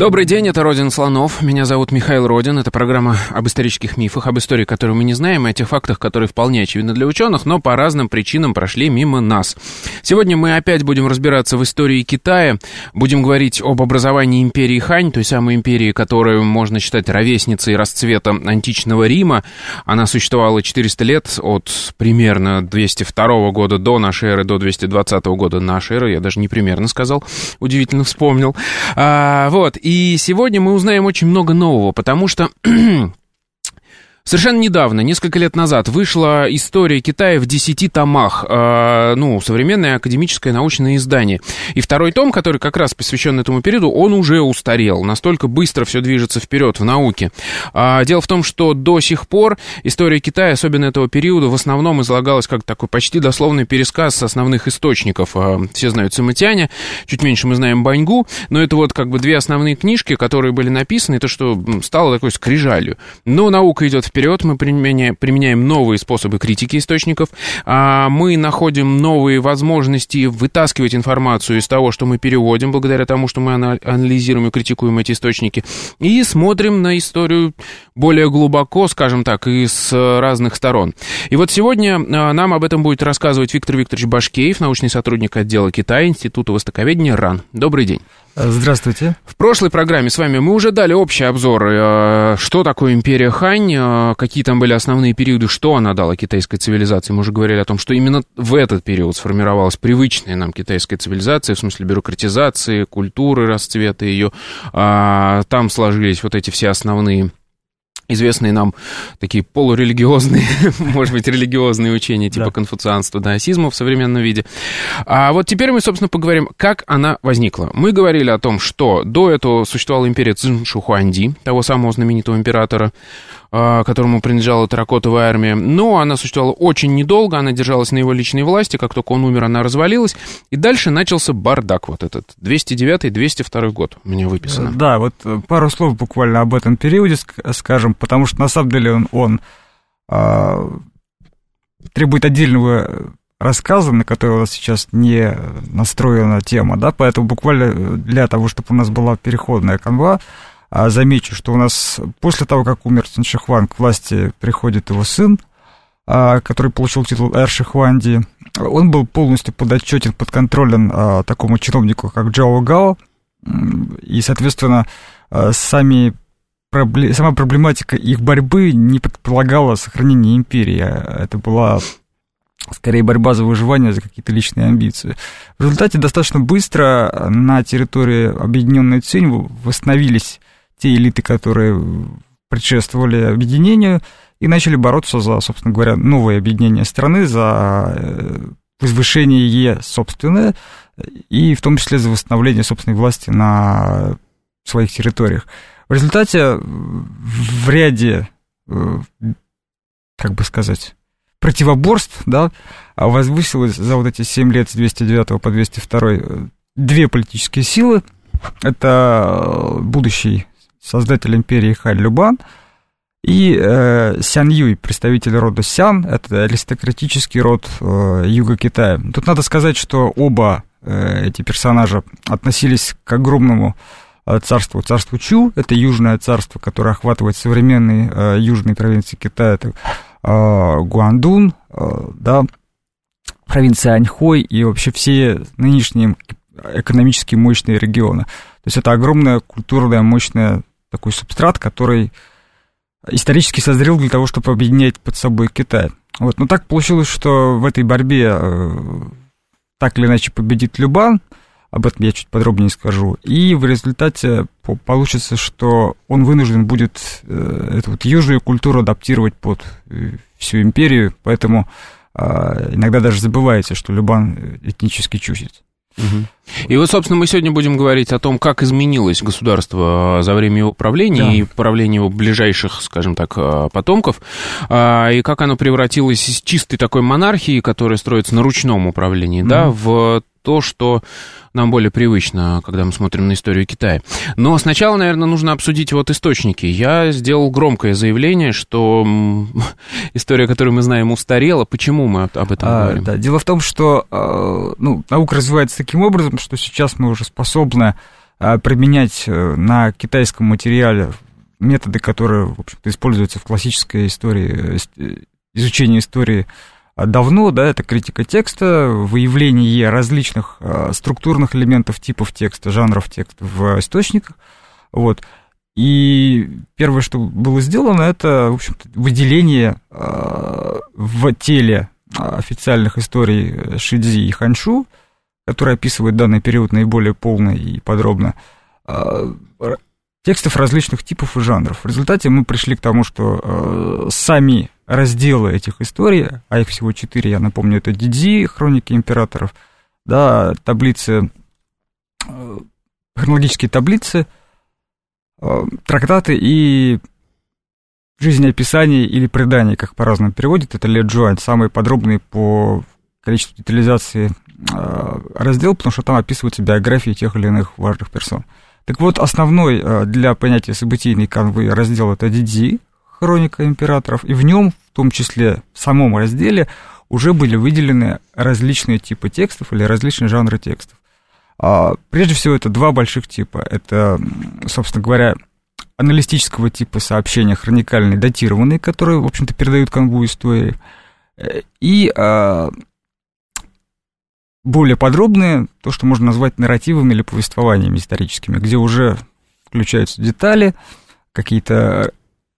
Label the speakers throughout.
Speaker 1: Добрый день, это Родин Слонов. Меня зовут Михаил Родин. Это программа об исторических мифах, об истории, которую мы не знаем, и о тех фактах, которые вполне очевидны для ученых, но по разным причинам прошли мимо нас. Сегодня мы опять будем разбираться в истории Китая, будем говорить об образовании империи Хань, той самой империи, которую можно считать ровесницей расцвета античного Рима. Она существовала 400 лет, от примерно 202 года до нашей эры до 220 года нашей эры. Я даже не примерно сказал, удивительно вспомнил. А, вот, сегодня мы узнаем очень много нового, потому что Совершенно недавно, несколько лет назад, вышла история Китая в десяти томах, э, ну, современное академическое научное издание. И второй том, который как раз посвящен этому периоду, он уже устарел. Настолько быстро все движется вперед в науке. А, дело в том, что до сих пор история Китая, особенно этого периода, в основном излагалась как такой почти дословный пересказ основных источников. А, все знают Циматяня, чуть меньше мы знаем Баньгу, но это вот как бы две основные книжки, которые были написаны, то, что стало такой скрижалью. Но наука идет вперед, мы применяем, применяем новые способы критики источников, а мы находим новые возможности вытаскивать информацию из того, что мы переводим, благодаря тому, что мы анализируем и критикуем эти источники, и смотрим на историю более глубоко, скажем так, и с разных сторон. И вот сегодня а, нам об этом будет рассказывать Виктор Викторович Башкеев, научный сотрудник отдела Китая Института Востоковедения РАН. Добрый день.
Speaker 2: Здравствуйте.
Speaker 1: В прошлой программе с вами мы уже дали общий обзор, э, что такое империя Хань, э, какие там были основные периоды, что она дала китайской цивилизации. Мы уже говорили о том, что именно в этот период сформировалась привычная нам китайская цивилизация, в смысле бюрократизации, культуры, расцвета ее. А, там сложились вот эти все основные известные нам такие полурелигиозные, может быть, религиозные учения типа да. конфуцианства, даосизма в современном виде. А вот теперь мы, собственно, поговорим, как она возникла. Мы говорили о том, что до этого существовала империя Цзин Шухуанди, того самого знаменитого императора, а, которому принадлежала терракотовая армия. Но она существовала очень недолго, она держалась на его личной власти, как только он умер, она развалилась. И дальше начался бардак вот этот, 209-202 год меня выписано.
Speaker 2: Да, вот э, пару слов буквально об этом периоде скажем, потому что на самом деле он, он а, требует отдельного рассказа, на который у нас сейчас не настроена тема, да, поэтому буквально для того, чтобы у нас была переходная канва, а замечу, что у нас после того, как умер Циншихван, к власти приходит его сын, а, который получил титул Эр Шихванди. Он был полностью подотчетен, подконтролен а, такому чиновнику, как Джао Гао, и, соответственно, сами сама проблематика их борьбы не предполагала сохранение империи. Это была скорее борьба за выживание, за какие-то личные амбиции. В результате достаточно быстро на территории Объединенной Цинь восстановились те элиты, которые предшествовали объединению, и начали бороться за, собственно говоря, новое объединение страны, за э, возвышение ее собственное, и в том числе за восстановление собственной власти на своих территориях. В результате в ряде, э, как бы сказать, противоборств, да, возвысилось за вот эти 7 лет с 209 по 202 э, две политические силы. Это будущий создатель империи Халь Любан, и э, Сян Юй, представитель рода Сян, это аристократический род э, юга Китая. Тут надо сказать, что оба э, эти персонажа относились к огромному э, царству, царству Чу, это южное царство, которое охватывает современные э, южные провинции Китая, это э, Гуандун, э, да, провинция Аньхой и вообще все нынешние экономически мощные регионы. То есть это огромная культурная мощная такой субстрат, который исторически созрел для того, чтобы объединять под собой Китай. Вот. Но так получилось, что в этой борьбе э, так или иначе победит Любан, об этом я чуть подробнее скажу, и в результате получится, что он вынужден будет э, эту вот южную культуру адаптировать под э, всю империю, поэтому иногда даже забывается, что Любан этнически чусит.
Speaker 1: И вот, собственно, мы сегодня будем говорить о том, как изменилось государство а, за время его правления да. и правления его ближайших, скажем так, а, потомков, а, и как оно превратилось из чистой такой монархии, которая строится на ручном управлении, mm-hmm. да, в то, что нам более привычно, когда мы смотрим на историю Китая. Но сначала, наверное, нужно обсудить вот источники. Я сделал громкое заявление, что история, которую мы знаем, устарела. Почему мы об этом а, говорим?
Speaker 2: Да, дело в том, что а, ну, наука развивается таким образом, что сейчас мы уже способны а, применять э, на китайском материале методы, которые, в общем-то, используются в классической истории, э, изучении истории давно, да, это критика текста, выявление различных э, структурных элементов, типов текста, жанров текста в источниках, вот. И первое, что было сделано, это, в общем-то, выделение э, в теле официальных историй Шидзи и Ханшу, которые описывают данный период наиболее полно и подробно, э, текстов различных типов и жанров. В результате мы пришли к тому, что э, сами разделы этих историй, а их всего четыре, я напомню, это Дидзи, Хроники императоров, да, таблицы, э, хронологические таблицы, э, трактаты и жизнеописание или предание, как по-разному переводят, это Ле Джуань, самый подробный по количеству детализации э, раздел, потому что там описываются биографии тех или иных важных персон. Так вот, основной для понятия событийной канвы раздел это Дидзи, хроника императоров, и в нем в том числе в самом разделе, уже были выделены различные типы текстов или различные жанры текстов. А, прежде всего, это два больших типа. Это, собственно говоря, аналитического типа сообщения, хроникальные, датированные, которые, в общем-то, передают канву истории, и а, более подробные, то, что можно назвать нарративами или повествованиями историческими, где уже включаются детали, какие-то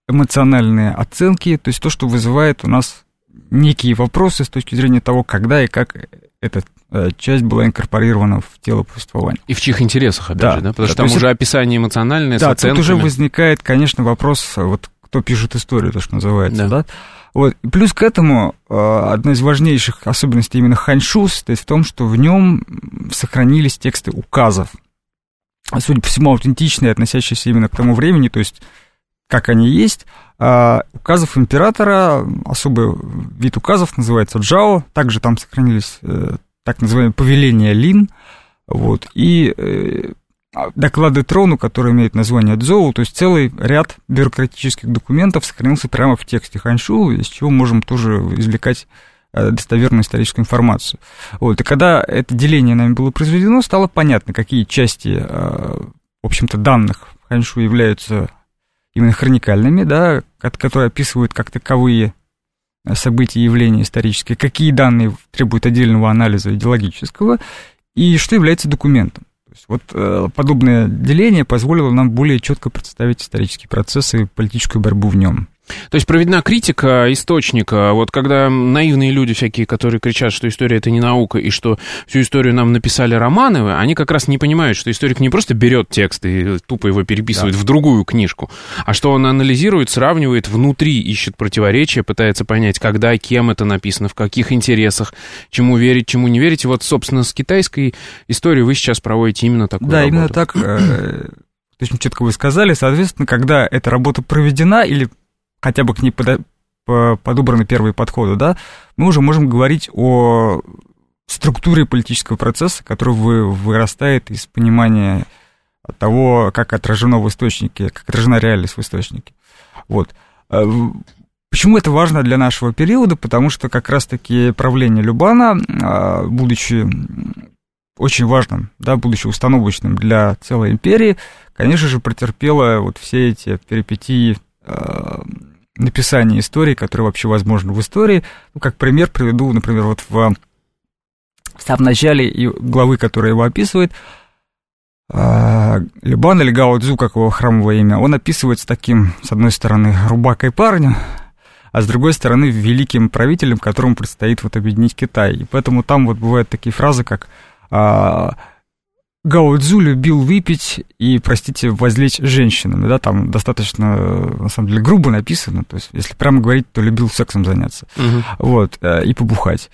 Speaker 2: эмоциональные оценки, то есть то, что вызывает у нас некие вопросы с точки зрения того, когда и как эта э, часть была инкорпорирована в тело повествования.
Speaker 1: И в чьих интересах, опять да, же, да? Потому да, что там уже это... описание эмоциональное
Speaker 2: да, тут уже возникает, конечно, вопрос, вот кто пишет историю, то, что называется, да? да? Вот. Плюс к этому э, одна из важнейших особенностей именно ханьшу состоит в том, что в нем сохранились тексты указов, судя по всему, аутентичные, относящиеся именно к тому времени, то есть как они есть. А, указов императора, особый вид указов называется джао, также там сохранились э, так называемые повеления лин, вот, и э, доклады трону, которые имеют название дзоу, то есть целый ряд бюрократических документов сохранился прямо в тексте ханьшу, из чего можем тоже извлекать э, достоверную историческую информацию. Вот, и когда это деление нами было произведено, стало понятно, какие части, в общем-то, данных ханьшу являются именно хроникальными, да, которые описывают как таковые события явления исторические, какие данные требуют отдельного анализа идеологического, и что является документом. Есть вот э, подобное деление позволило нам более четко представить исторические процессы и политическую борьбу в нем.
Speaker 1: То есть проведена критика источника. Вот когда наивные люди всякие, которые кричат, что история это не наука, и что всю историю нам написали романы, они как раз не понимают, что историк не просто берет текст и тупо его переписывает да. в другую книжку, а что он анализирует, сравнивает внутри, ищет противоречия, пытается понять, когда, кем это написано, в каких интересах, чему верить, чему не верить. И вот, собственно, с китайской историей вы сейчас проводите именно такую
Speaker 2: да,
Speaker 1: работу.
Speaker 2: Да, именно так. Э, очень четко вы сказали. Соответственно, когда эта работа проведена или хотя бы к ней подо, подобраны первые подходы, да, мы уже можем говорить о структуре политического процесса, который вы, вырастает из понимания того, как отражено в источнике, как отражена реальность в источнике. Вот. Э, почему это важно для нашего периода? Потому что как раз-таки правление Любана, э, будучи очень важным, да, будучи установочным для целой империи, конечно же, претерпело вот все эти перипетии написания истории, которые вообще возможны в истории. Ну, как пример приведу, например, вот в, в самом начале главы, которая его описывает, а, Любан или Гао как его храмовое имя, он описывается таким, с одной стороны, рубакой парня, а с другой стороны, великим правителем, которому предстоит вот объединить Китай. И поэтому там вот бывают такие фразы, как а, Гао Цзу любил выпить и, простите, возлечь женщинами, да, там достаточно, на самом деле, грубо написано, то есть, если прямо говорить, то любил сексом заняться, угу. вот, э, и побухать.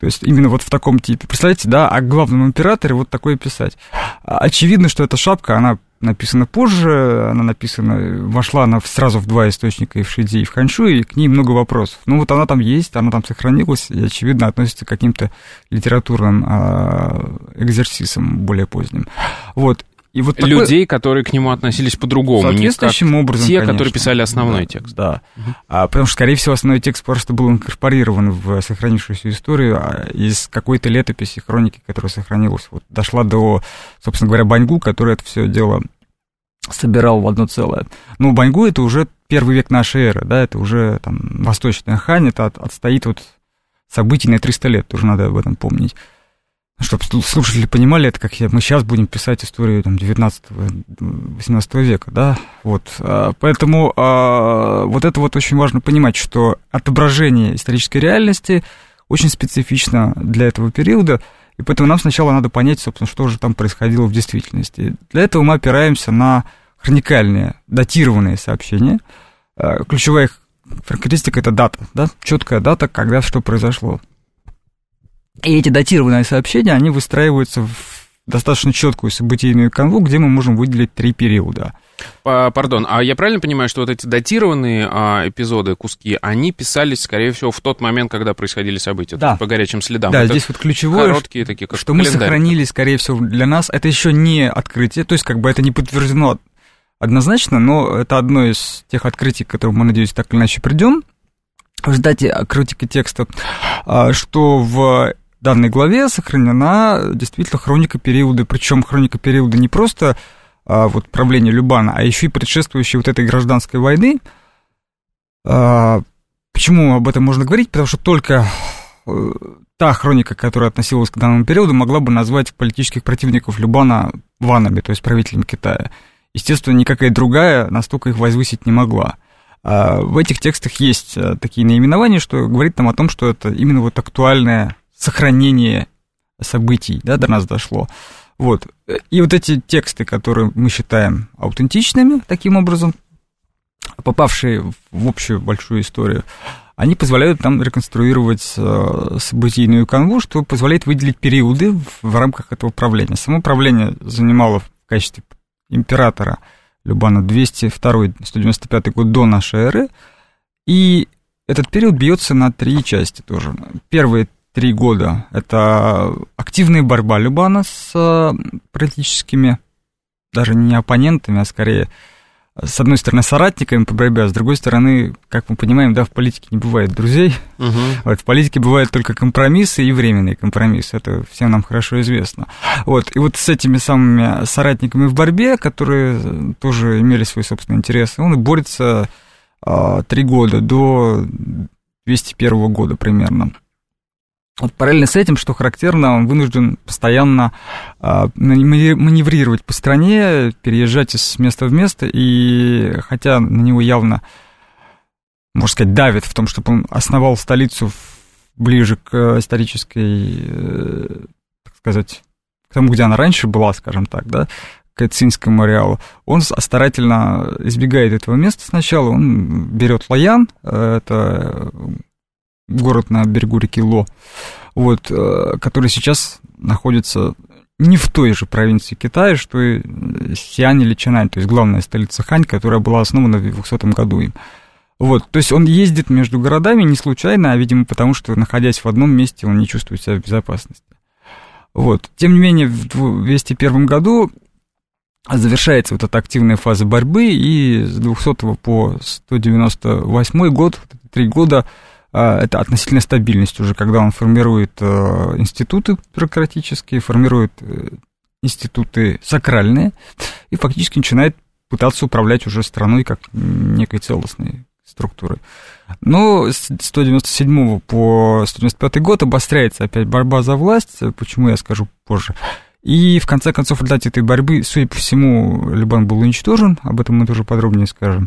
Speaker 2: То есть именно вот в таком типе. Представляете, да, о главном императоре вот такое писать. Очевидно, что эта шапка, она написана позже, она написана, вошла она сразу в два источника, и в Шиди, и в Ханшу, и к ней много вопросов. Ну вот она там есть, она там сохранилась, и, очевидно, относится к каким-то литературным э, экзерсисам более поздним. Вот,
Speaker 1: и вот такой... Людей, которые к нему относились по-другому,
Speaker 2: Соответствующим
Speaker 1: не как
Speaker 2: образом,
Speaker 1: те,
Speaker 2: конечно.
Speaker 1: которые писали основной
Speaker 2: да,
Speaker 1: текст.
Speaker 2: Да, угу. а, потому что, скорее всего, основной текст просто был инкорпорирован в сохранившуюся историю а из какой-то летописи, хроники, которая сохранилась. Вот дошла до, собственно говоря, Баньгу, который это все дело собирал в одно целое. Ну, Баньгу это уже первый век нашей эры, да, это уже там восточная хань, это от, отстоит вот событий на 300 лет, тоже надо об этом помнить чтобы слушатели понимали, это как мы сейчас будем писать историю там, 19-18 века, да, вот, а, поэтому а, вот это вот очень важно понимать, что отображение исторической реальности очень специфично для этого периода, и поэтому нам сначала надо понять, собственно, что же там происходило в действительности. Для этого мы опираемся на хроникальные, датированные сообщения. А, ключевая характеристика – это дата, да, четкая дата, когда что произошло. И эти датированные сообщения, они выстраиваются в достаточно четкую событийную канву, где мы можем выделить три периода.
Speaker 1: Пардон, а я правильно понимаю, что вот эти датированные а, эпизоды, куски, они писались, скорее всего, в тот момент, когда происходили события,
Speaker 2: да.
Speaker 1: по горячим следам?
Speaker 2: Да, это здесь вот ключевое,
Speaker 1: короткие такие, как
Speaker 2: что мы сохранили, скорее всего, для нас, это еще не открытие, то есть как бы это не подтверждено однозначно, но это одно из тех открытий, к которым мы, надеюсь, так или иначе придем в результате критики текста, а, что в данной главе сохранена действительно хроника периода, причем хроника периода не просто а, вот правления Любана, а еще и предшествующей вот этой гражданской войны. А, почему об этом можно говорить? Потому что только э, та хроника, которая относилась к данному периоду, могла бы назвать политических противников Любана ванами, то есть правителем Китая. Естественно, никакая другая настолько их возвысить не могла. А в этих текстах есть э, такие наименования, что говорит нам о том, что это именно вот актуальная сохранение событий, да, до нас дошло. Вот. И вот эти тексты, которые мы считаем аутентичными, таким образом, попавшие в общую большую историю, они позволяют нам реконструировать э, событийную канву, что позволяет выделить периоды в рамках этого правления. Само правление занимало в качестве императора Любана 202-195 год до нашей эры, и этот период бьется на три части тоже. Первые три года. Это активная борьба Любана с э, политическими, даже не оппонентами, а скорее, с одной стороны, соратниками по борьбе, а с другой стороны, как мы понимаем, да, в политике не бывает друзей. Угу. Вот, в политике бывают только компромиссы и временные компромиссы. Это всем нам хорошо известно. Вот, и вот с этими самыми соратниками в борьбе, которые тоже имели свои собственные интересы, он и борется а, три года, до 201 года примерно. Вот параллельно с этим, что характерно, он вынужден постоянно э, маневрировать по стране, переезжать из места в место, и хотя на него явно, можно сказать, давит в том, чтобы он основал столицу ближе к исторической, э, так сказать, к тому, где она раньше была, скажем так, да, к Цинскому ареалу, он старательно избегает этого места сначала, он берет Лаян, э, это город на берегу реки Ло, вот, э, который сейчас находится не в той же провинции Китая, что и Сиань или Чанань, то есть главная столица Хань, которая была основана в 200 году им. Вот, то есть он ездит между городами не случайно, а, видимо, потому что, находясь в одном месте, он не чувствует себя в безопасности. Вот. Тем не менее, в 201 году завершается вот эта активная фаза борьбы, и с 200 по 198 год, три года, это относительная стабильность уже, когда он формирует э, институты бюрократические, формирует э, институты сакральные и фактически начинает пытаться управлять уже страной как некой целостной структурой. Но с 197 по 195 год обостряется опять борьба за власть, почему я скажу позже. И в конце концов, в результате этой борьбы, судя по всему, Либан был уничтожен, об этом мы тоже подробнее скажем.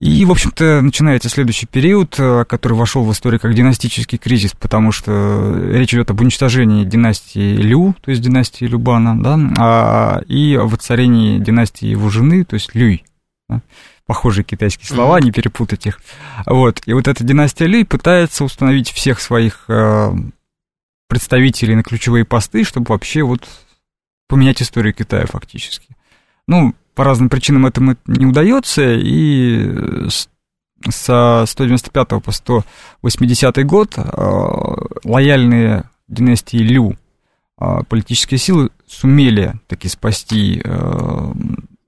Speaker 2: И, в общем-то, начинается следующий период, э, который вошел в историю как династический кризис, потому что речь идет об уничтожении династии Лю, то есть династии Любана, да, а, и о воцарении династии его жены, то есть Люй. Да? Похожие китайские слова, не перепутать их. Вот. И вот эта династия Люй пытается установить всех своих э, представителей на ключевые посты, чтобы вообще вот поменять историю Китая фактически. Ну, по разным причинам этому не удается, и со 195 по 180 год лояльные династии Лю политические силы сумели таки спасти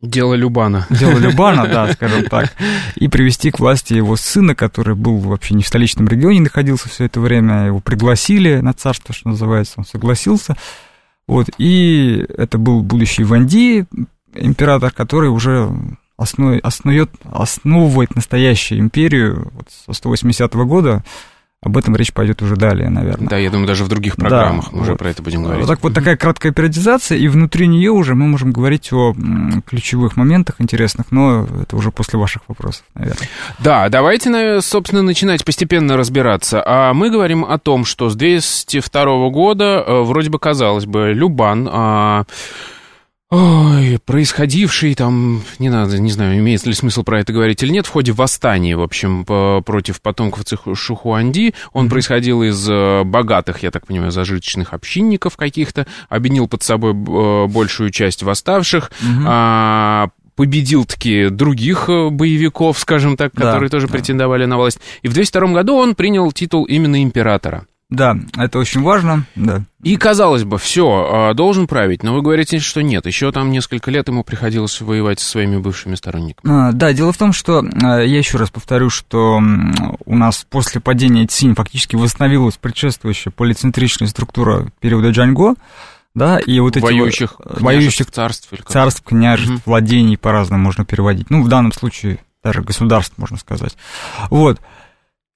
Speaker 1: Дело Любана.
Speaker 2: Дело Любана, да, скажем так. И привести к власти его сына, который был вообще не в столичном регионе, находился все это время. Его пригласили на царство, что называется, он согласился. Вот, и это был будущий Ванди, император, который уже основ, основет, основывает настоящую империю вот, со 180 года об этом речь пойдет уже далее, наверное.
Speaker 1: Да, я думаю, даже в других программах да, мы вот. уже про это будем говорить.
Speaker 2: Так вот такая краткая периодизация, и внутри нее уже мы можем говорить о ключевых моментах интересных, но это уже после ваших вопросов, наверное.
Speaker 1: Да, давайте, собственно, начинать постепенно разбираться. А мы говорим о том, что с 202 года, э, вроде бы, казалось бы, Любан а, Ой, происходивший там, не надо, не знаю, имеет ли смысл про это говорить или нет, в ходе восстания, в общем, против потомков Шухуанди. Он mm-hmm. происходил из э, богатых, я так понимаю, зажиточных общинников каких-то, объединил под собой э, большую часть восставших, mm-hmm. а, победил таки других э, боевиков, скажем так, которые да, тоже да. претендовали на власть. И в 202 году он принял титул именно императора.
Speaker 2: Да, это очень важно, да.
Speaker 1: И, казалось бы, все, а, должен править, но вы говорите, что нет, еще там несколько лет ему приходилось воевать со своими бывшими сторонниками.
Speaker 2: А, да, дело в том, что, а, я еще раз повторю, что у нас после падения Цинь фактически восстановилась предшествующая полицентричная структура периода Джаньго, да, и вот эти
Speaker 1: воюющих, вот,
Speaker 2: воюющих царств, или царств, княжеств, угу. владений по-разному можно переводить, ну, в данном случае даже государств, можно сказать. Вот.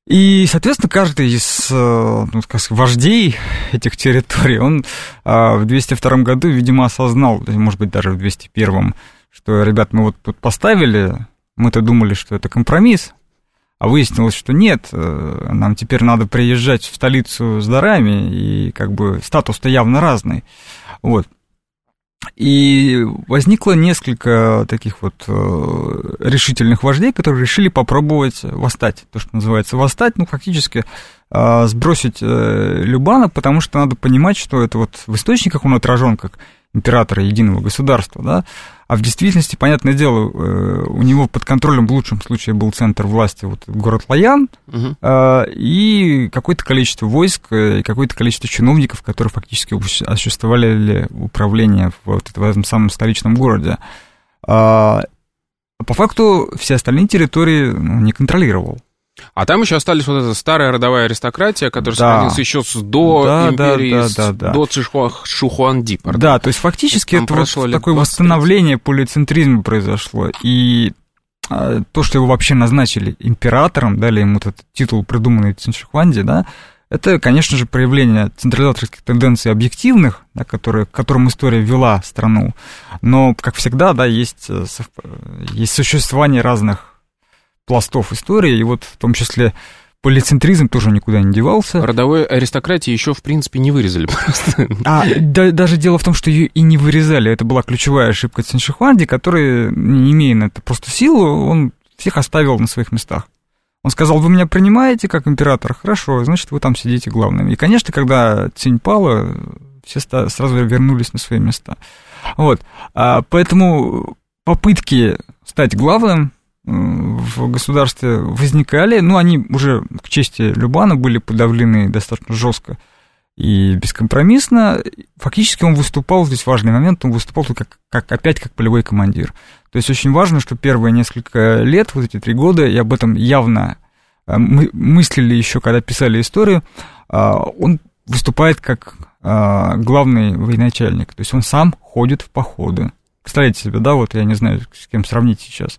Speaker 2: И, соответственно, каждый из э, ну, сказать, вождей этих территорий, он а, в 202 году, видимо, осознал, может быть, даже в 201, что, ребят, мы вот тут поставили, мы-то думали, что это компромисс, а выяснилось, что нет, э, нам теперь надо приезжать в столицу с дарами, и как бы статус-то явно разный. Вот. И возникло несколько таких вот э, решительных вождей, которые решили попробовать восстать. То, что называется восстать, ну, фактически э, сбросить э, Любана, потому что надо понимать, что это вот в источниках он отражен как императора единого государства, да, а в действительности, понятное дело, э, у него под контролем в лучшем случае был центр власти, вот город Лаян, угу. и какое-то количество войск, э, и какое-то количество чиновников, которые фактически осуществляли управление вот в этом самом столичном городе. А по факту все остальные территории ну, не контролировал.
Speaker 1: А там еще остались вот эта старая родовая аристократия, которая да. сохранилась еще с до да, империи, да, да, да, да. до Цишуа, Шухуанди.
Speaker 2: Пардон. Да, то есть фактически это вот такое восстановление полицентризма произошло. И а, то, что его вообще назначили императором, дали ему этот титул, придуманный Циншихуанди, да, это, конечно же, проявление централизаторских тенденций объективных, да, которые, к которым история вела страну. Но, как всегда, да, есть, э, есть существование разных пластов истории, и вот в том числе полицентризм тоже никуда не девался.
Speaker 1: Родовой аристократии еще, в принципе, не вырезали просто.
Speaker 2: А да, даже дело в том, что ее и не вырезали. Это была ключевая ошибка Циншихуанди, который, не имея на это просто силу, он всех оставил на своих местах. Он сказал, вы меня принимаете как император? Хорошо, значит, вы там сидите главным. И, конечно, когда Цинь пала, все сразу вернулись на свои места. Вот. А, поэтому попытки стать главным в государстве возникали, но они уже к чести Любана были подавлены достаточно жестко и бескомпромиссно. Фактически он выступал, здесь важный момент, он выступал как, как, опять как полевой командир. То есть очень важно, что первые несколько лет, вот эти три года, и об этом явно э, мы мыслили еще, когда писали историю, а, он выступает как а, главный военачальник. То есть он сам ходит в походы. Представляете себе, да, вот я не знаю, с кем сравнить сейчас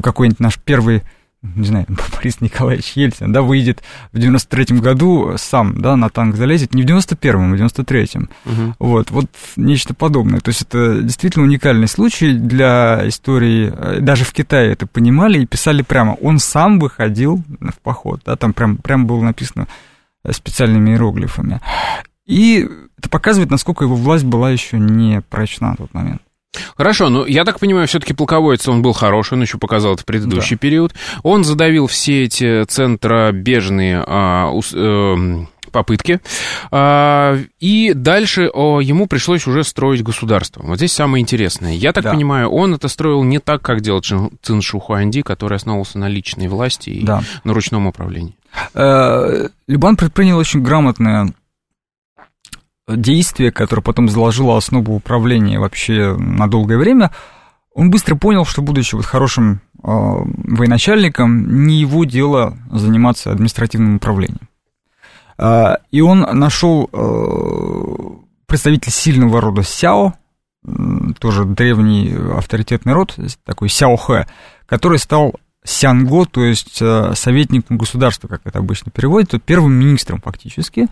Speaker 2: какой-нибудь наш первый не знаю, Борис Николаевич Ельцин, да, выйдет в 93-м году сам, да, на танк залезет, не в 91-м, а в 93-м. Угу. Вот, вот нечто подобное. То есть это действительно уникальный случай для истории. Даже в Китае это понимали и писали прямо. Он сам выходил в поход, да, там прям, прям было написано специальными иероглифами. И это показывает, насколько его власть была еще не прочна на тот момент.
Speaker 1: Хорошо, ну я так понимаю, все-таки полководец он был хороший, он еще показал это в предыдущий да. период. Он задавил все эти центробежные а, ус, э, попытки. А, и дальше о, ему пришлось уже строить государство. Вот здесь самое интересное. Я так да. понимаю, он это строил не так, как делал Цин Шухуанди, который основывался на личной власти и да. на ручном управлении.
Speaker 2: Э, Любан предпринял очень грамотное действие, которое потом заложило основу управления вообще на долгое время. Он быстро понял, что, будучи вот хорошим э, военачальником, не его дело заниматься административным управлением. Э, и он нашел э, представитель сильного рода Сяо, тоже древний авторитетный род, такой Сяо Хэ, который стал Сянго, то есть э, советником государства, как это обычно переводится, первым министром фактически,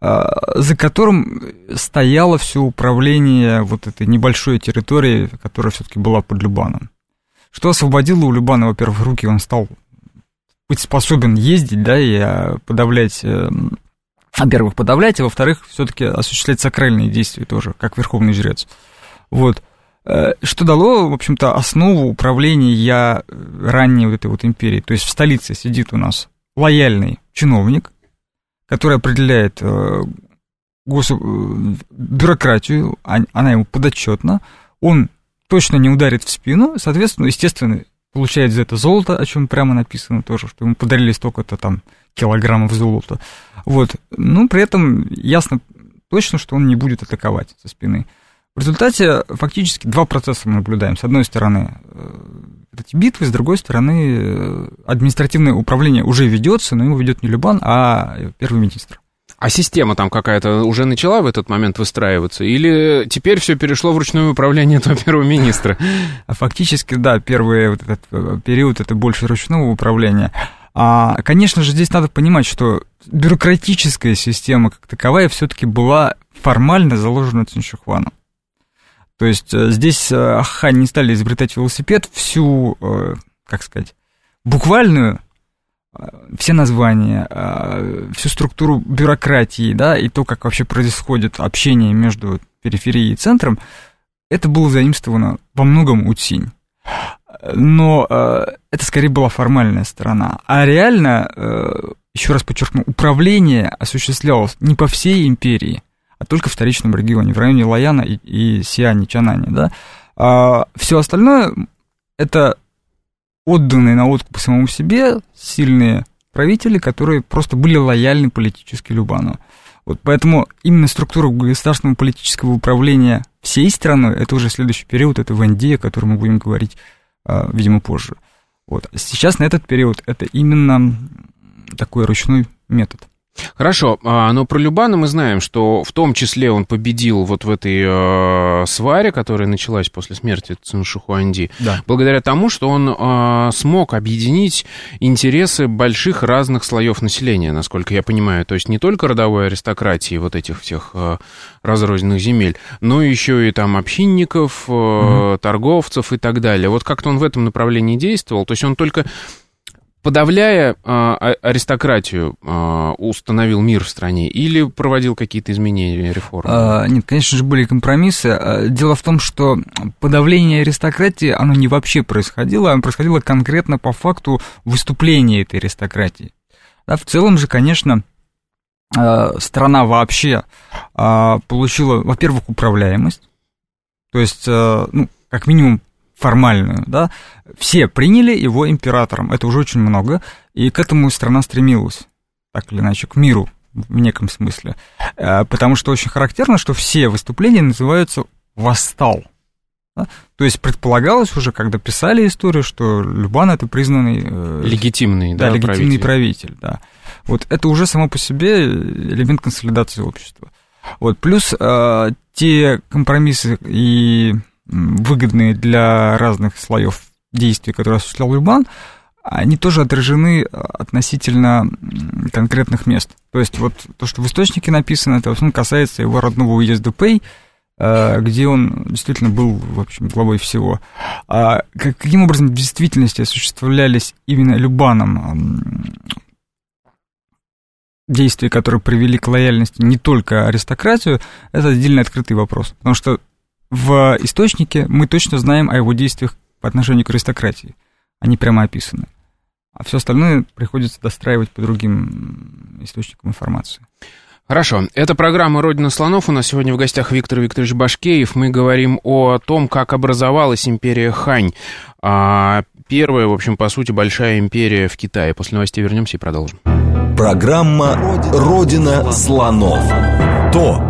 Speaker 2: за которым стояло все управление вот этой небольшой территорией, которая все-таки была под Любаном. Что освободило у Любана, во-первых, руки, он стал быть способен ездить, да, и э, подавлять, во-первых, подавлять, а во-вторых, все-таки осуществлять сакральные действия тоже, как верховный жрец. Вот. Э, что дало, в общем-то, основу управления ранней вот этой вот империи. То есть в столице сидит у нас лояльный чиновник, который определяет э, гос... Э, бюрократию, она ему подотчетна, он точно не ударит в спину, соответственно, естественно, получает за это золото, о чем прямо написано тоже, что ему подарили столько-то там килограммов золота. Вот. Ну, при этом ясно точно, что он не будет атаковать со спины. В результате фактически два процесса мы наблюдаем. С одной стороны, э, эти битвы, с другой стороны, э, административное управление уже ведется, но его ведет не Любан, а первый министр.
Speaker 1: А система там какая-то уже начала в этот момент выстраиваться? Или теперь все перешло в ручное управление этого первого министра?
Speaker 2: А фактически, да, первый вот этот э, период это больше ручного управления. А, конечно же, здесь надо понимать, что бюрократическая система как таковая все-таки была формально заложена Циншихуаном. То есть э, здесь э, ха не стали изобретать велосипед, всю, э, как сказать, буквальную, все названия, всю структуру бюрократии, да, и то, как вообще происходит общение между периферией и центром, это было заимствовано во многом у Цинь. Но это скорее была формальная сторона. А реально, еще раз подчеркну, управление осуществлялось не по всей империи, а только в вторичном регионе, в районе Лаяна и, и Сиани, Чанани, да. А все остальное это отданные на откуп самому себе сильные правители, которые просто были лояльны политически Любану. Вот поэтому именно структура государственного политического управления всей страной, это уже следующий период, это Вандия, о котором мы будем говорить, а, видимо, позже. Вот. Сейчас на этот период это именно такой ручной метод.
Speaker 1: Хорошо, а, но про Любана мы знаем, что в том числе он победил вот в этой э, сваре, которая началась после смерти Циншухуанди, да. благодаря тому, что он э, смог объединить интересы больших разных слоев населения, насколько я понимаю. То есть не только родовой аристократии вот этих всех э, разрозненных земель, но еще и там общинников, э, угу. торговцев и так далее. Вот как-то он в этом направлении действовал. То есть он только подавляя э, аристократию, э, установил мир в стране или проводил какие-то изменения, реформы?
Speaker 2: А, нет, конечно же, были компромиссы. А, дело в том, что подавление аристократии, оно не вообще происходило, оно происходило конкретно по факту выступления этой аристократии. Да, в целом же, конечно, страна вообще получила, во-первых, управляемость, то есть, ну, как минимум, формальную, да, все приняли его императором, это уже очень много, и к этому страна стремилась, так или иначе, к миру в неком смысле, э, потому что очень характерно, что все выступления называются «восстал», да? То есть предполагалось уже, когда писали историю, что Любан это признанный...
Speaker 1: Э, легитимный,
Speaker 2: да, да легитимный правитель. правитель, да. Вот это уже само по себе элемент консолидации общества. Вот, плюс э, те компромиссы и выгодные для разных слоев действий, которые осуществлял Любан, они тоже отражены э, относительно конкретных мест. То есть вот то, что в источнике написано, это в основном касается его родного уезда Пэй, э, где он действительно был, в общем, главой всего. А каким образом в действительности осуществлялись именно Любаном действия, которые привели к лояльности не только аристократию, это отдельно открытый вопрос. Потому что в источнике мы точно знаем о его действиях по отношению к аристократии. Они прямо описаны. А все остальное приходится достраивать по другим источником информации.
Speaker 1: Хорошо. Это программа «Родина слонов». У нас сегодня в гостях Виктор Викторович Башкеев. Мы говорим о том, как образовалась империя Хань. А, первая, в общем, по сути, большая империя в Китае. После новостей вернемся и продолжим.
Speaker 3: Программа «Родина слонов». То,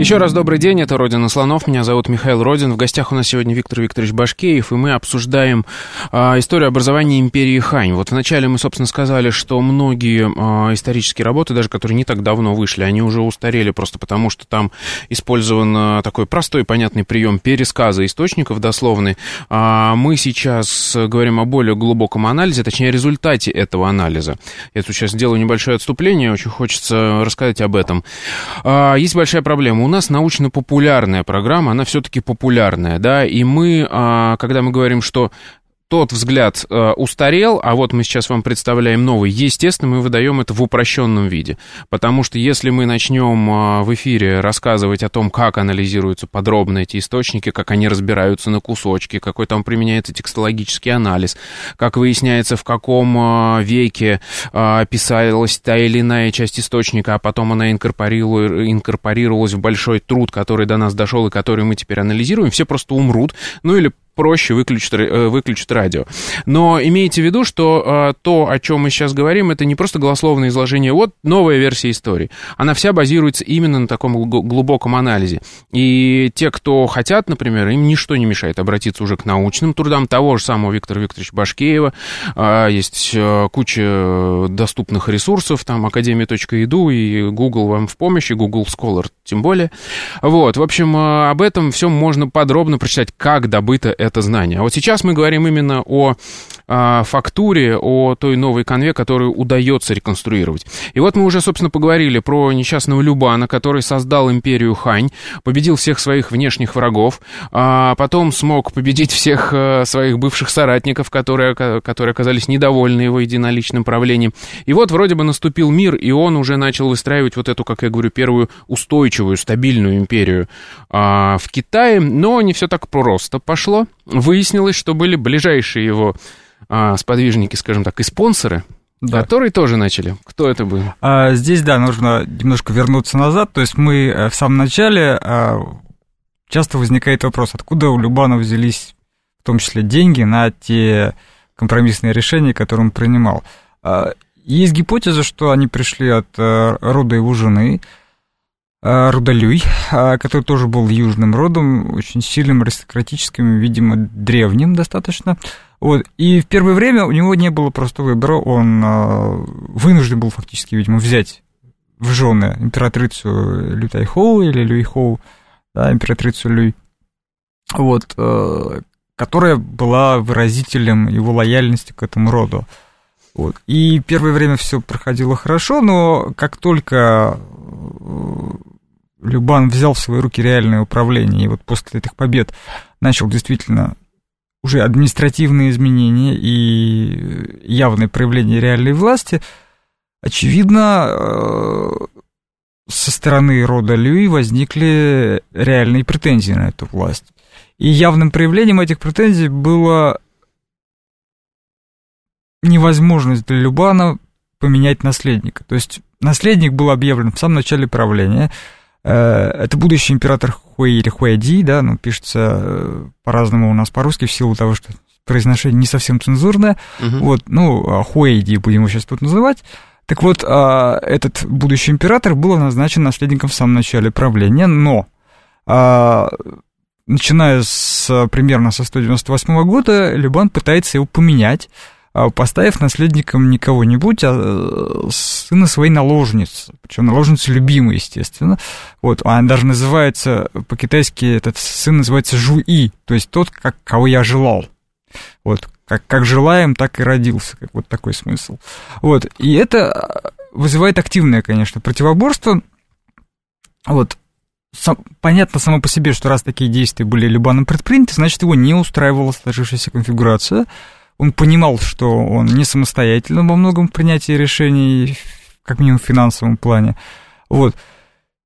Speaker 1: еще раз добрый день, это «Родина слонов», меня зовут Михаил Родин. В гостях у нас сегодня Виктор Викторович Башкеев, и мы обсуждаем а, историю образования империи Хань. Вот вначале мы, собственно, сказали, что многие а, исторические работы, даже которые не так давно вышли, они уже устарели просто потому, что там использован а, такой простой понятный прием пересказа источников дословный. А, мы сейчас говорим о более глубоком анализе, точнее, о результате этого анализа. Я тут сейчас сделаю небольшое отступление, очень хочется рассказать об этом. А, есть большая проблема нас научно-популярная программа, она все-таки популярная, да, и мы, а, когда мы говорим, что тот взгляд э, устарел, а вот мы сейчас вам представляем новый, естественно, мы выдаем это в упрощенном виде. Потому что если мы начнем э, в эфире рассказывать о том, как анализируются подробно эти источники, как они разбираются на кусочки, какой там применяется текстологический анализ, как выясняется, в каком э, веке э, писалась та или иная часть источника, а потом она инкорпорировалась в большой труд, который до нас дошел и который мы теперь анализируем, все просто умрут, ну или проще выключить, э, выключить радио. Но имейте в виду, что э, то, о чем мы сейчас говорим, это не просто голословное изложение, вот новая версия истории. Она вся базируется именно на таком глубоком анализе. И те, кто хотят, например, им ничто не мешает обратиться уже к научным трудам того же самого Виктора Викторовича Башкеева. Э, есть куча доступных ресурсов, там Академия.edu и Google вам в помощи, Google Scholar тем более. Вот, в общем, об этом все можно подробно прочитать, как добыто это знание. А вот сейчас мы говорим именно о фактуре, о той новой конве, которую удается реконструировать. И вот мы уже, собственно, поговорили про несчастного Любана, который создал империю Хань, победил всех своих внешних врагов, а потом смог победить всех а, своих бывших соратников, которые, которые оказались недовольны его единоличным правлением. И вот вроде бы наступил мир, и он уже начал выстраивать вот эту, как я говорю, первую устойчивую, стабильную империю а, в Китае, но не все так просто пошло выяснилось, что были ближайшие его а, сподвижники, скажем так, и спонсоры, да. которые тоже начали. Кто это был?
Speaker 2: А, здесь, да, нужно немножко вернуться назад. То есть мы э, в самом начале а, часто возникает вопрос, откуда у Любана взялись в том числе деньги на те компромиссные решения, которые он принимал. А, есть гипотеза, что они пришли от а, рода его жены, Рудолюй, а, который тоже был южным родом, очень сильным, аристократическим, видимо, древним достаточно. Вот. И в первое время у него не было просто выбора, он а, вынужден был фактически, видимо, взять в жены императрицу Лю Тайхоу или Люйхоу, да, императрицу Люй, вот, которая была выразителем его лояльности к этому роду. Вот. И первое время все проходило хорошо, но как только Любан взял в свои руки реальное управление, и вот после этих побед начал действительно уже административные изменения и явное проявление реальной власти, очевидно, э, со стороны рода Люи возникли реальные претензии на эту власть. И явным проявлением этих претензий было невозможность для Любана поменять наследника. То есть наследник был объявлен в самом начале правления – это будущий император Хуэй или Хуэди, да, ну, пишется э, по-разному у нас по-русски в силу того, что произношение не совсем цензурное. Угу. Вот, ну, а Хуэйди будем его сейчас тут называть. Так вот, а, этот будущий император был назначен наследником в самом начале правления, но а, начиная с примерно со 198 года Любан пытается его поменять, поставив наследником не кого-нибудь, а э, сына своей наложницы, причем наложницы любимой, естественно. Вот, она даже называется, по-китайски этот сын называется Жуи, то есть тот, как, кого я желал. Вот, как, как желаем, так и родился, как вот такой смысл. Вот, и это вызывает активное, конечно, противоборство. Вот, сам, понятно само по себе, что раз такие действия были Любаном предприняты, значит, его не устраивала сложившаяся конфигурация, он понимал, что он не самостоятельно во многом в принятии решений, как минимум в финансовом плане. Вот.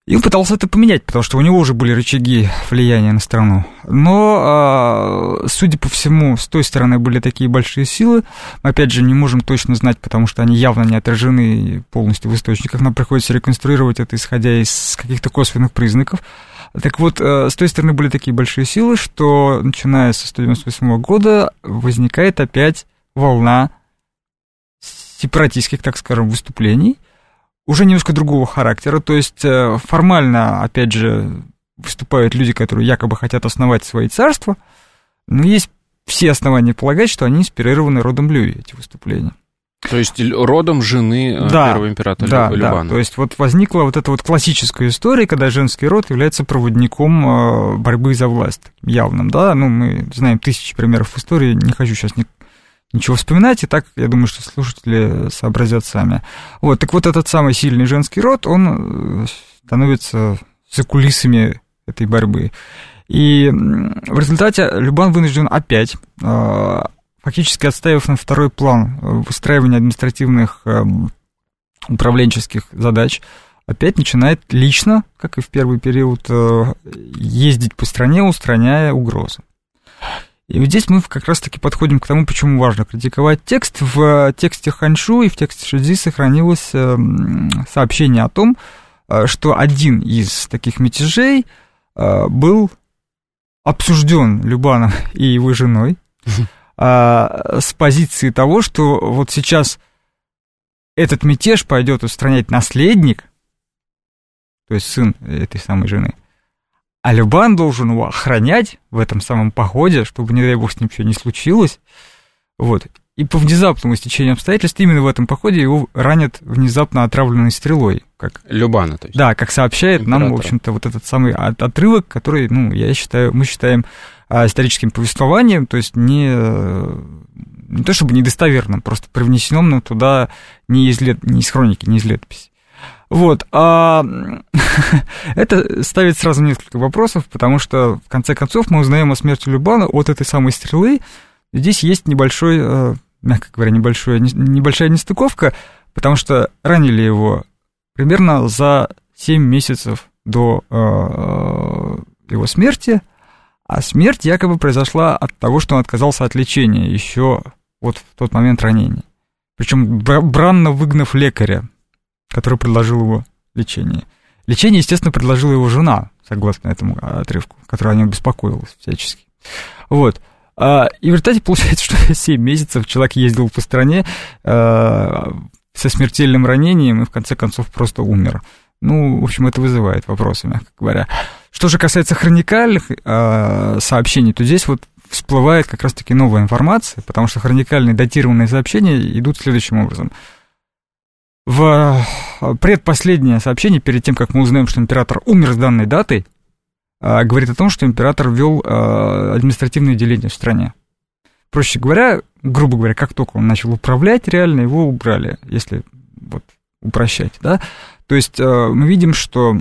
Speaker 2: И он пытался это поменять, потому что у него уже были рычаги влияния на страну. Но, а, судя по всему, с той стороны были такие большие силы. Мы, опять же, не можем точно знать, потому что они явно не отражены полностью в источниках. Нам приходится реконструировать это, исходя из каких-то косвенных признаков. Так вот, э, с той стороны были такие большие силы, что, начиная с 198 года, возникает опять волна сепаратистских, так скажем, выступлений – уже немножко другого характера. То есть э, формально, опять же, выступают люди, которые якобы хотят основать свои царства, но есть все основания полагать, что они инспирированы родом Люи, эти выступления.
Speaker 1: То есть родом жены э, да, первого императора
Speaker 2: да,
Speaker 1: Любана.
Speaker 2: Да, то есть вот возникла вот эта вот классическая история, когда женский род является проводником э, борьбы за власть, явным, да, ну, мы знаем тысячи примеров в истории, не хочу сейчас ни, ничего вспоминать, и так, я думаю, что слушатели сообразят сами. Вот, так вот этот самый сильный женский род, он э, становится за кулисами этой борьбы. И в результате Любан вынужден опять, э, фактически отставив на второй план э, выстраивание административных управленческих задач, опять начинает лично, как и в первый период, ездить по стране, устраняя угрозы. И вот здесь мы как раз-таки подходим к тому, почему важно критиковать текст. В тексте Ханшу и в тексте Шидзи сохранилось эм, сообщение о том, э, что один из таких мятежей э, был обсужден Любаном и его женой а, с позиции того, что вот сейчас этот мятеж пойдет устранять наследник, то есть сын этой самой жены, а Любан должен его охранять в этом самом походе, чтобы, не дай бог, с ним что не случилось. Вот. И по внезапному стечению обстоятельств именно в этом походе его ранят внезапно отравленной стрелой. Как,
Speaker 1: Любана, то есть.
Speaker 2: Да, как сообщает Императора. нам, в общем-то, вот этот самый отрывок, который, ну, я считаю, мы считаем историческим повествованием, то есть не, не то чтобы недостоверным, просто привнесенным нам туда не из, лет, не из хроники, не из летописи. Вот, а это ставит сразу несколько вопросов, потому что, в конце концов, мы узнаем о смерти Любана от этой самой стрелы. Здесь есть небольшой, э, мягко говоря, небольшой, небольшая нестыковка, потому что ранили его примерно за 7 месяцев до э, его смерти, а смерть якобы произошла от того, что он отказался от лечения еще вот в тот момент ранения. Причем бранно выгнав лекаря, который предложил его лечение. Лечение, естественно, предложила его жена, согласно этому отрывку, которая о нем беспокоилась всячески. Вот. А, и в результате получается, что 7 месяцев человек ездил по стране а, со смертельным ранением и в конце концов просто умер. Ну, в общем, это вызывает вопросы, мягко говоря. Что же касается хроникальных э, сообщений, то здесь вот всплывает как раз-таки новая информация, потому что хроникальные датированные сообщения идут следующим образом. В э, предпоследнее сообщение, перед тем, как мы узнаем, что император умер с данной датой, э, говорит о том, что император ввел э, административное деление в стране. Проще говоря, грубо говоря, как только он начал управлять, реально его убрали, если вот упрощать, да. То есть мы видим, что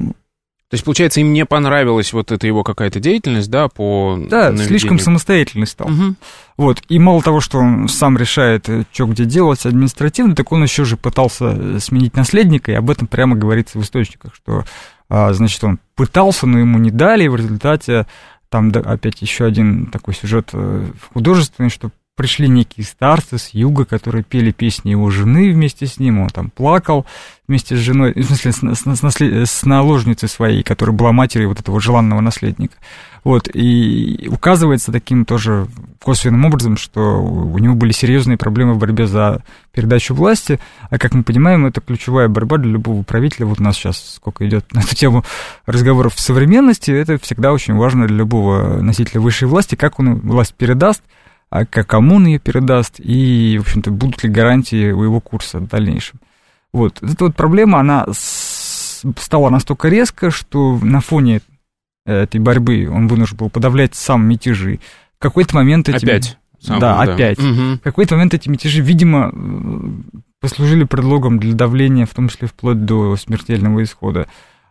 Speaker 1: то есть, получается, им не понравилась вот эта его какая-то деятельность, да, по
Speaker 2: Да, наведению. слишком самостоятельный стал. Угу. Вот, и мало того, что он сам решает, э, что где делать административно, так он еще же пытался э, сменить наследника, и об этом прямо говорится в источниках, что, а, значит, он пытался, но ему не дали, и в результате там опять еще один такой сюжет э, художественный, что пришли некие старцы с юга, которые пели песни его жены вместе с ним, он там плакал вместе с женой, в смысле, с, с, с, с наложницей своей, которая была матерью вот этого желанного наследника. Вот, и указывается таким тоже косвенным образом, что у него были серьезные проблемы в борьбе за передачу власти, а как мы понимаем, это ключевая борьба для любого правителя. Вот у нас сейчас сколько идет на эту тему разговоров в современности, это всегда очень важно для любого носителя высшей власти, как он власть передаст, а кому он ее передаст, и, в общем-то, будут ли гарантии у его курса в дальнейшем. Вот, эта вот проблема, она стала настолько резко, что на фоне этой борьбы он вынужден был подавлять сам мятежи. В какой-то момент эти...
Speaker 1: Опять?
Speaker 2: Сам, да, да, опять. Угу. В какой-то момент эти мятежи, видимо, послужили предлогом для давления, в том числе вплоть до смертельного исхода.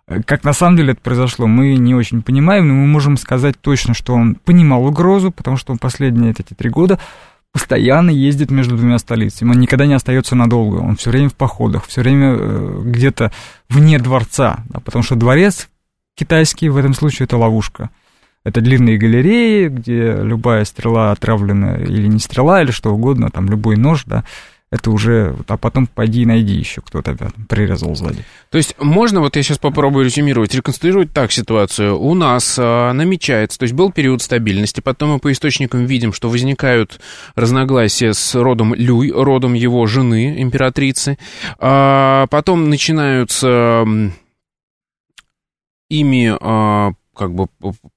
Speaker 2: Как на самом деле это произошло, мы не очень понимаем, но мы можем сказать точно, что он понимал угрозу, потому что он последние эти три года постоянно ездит между двумя столицами. Он никогда не остается надолго. Он все время в походах, все время э, где-то вне дворца. Да, потому что дворец китайский в этом случае это ловушка. Это длинные галереи, где любая стрела отравлена или не стрела, или что угодно, там любой нож, да, это уже, а потом пойди и найди еще кто-то прирезал сзади.
Speaker 1: То есть можно, вот я сейчас попробую резюмировать, реконструировать так ситуацию. У нас а, намечается, то есть был период стабильности, потом мы по источникам видим, что возникают разногласия с родом Люй, родом его жены, императрицы. А, потом начинаются ими а, как бы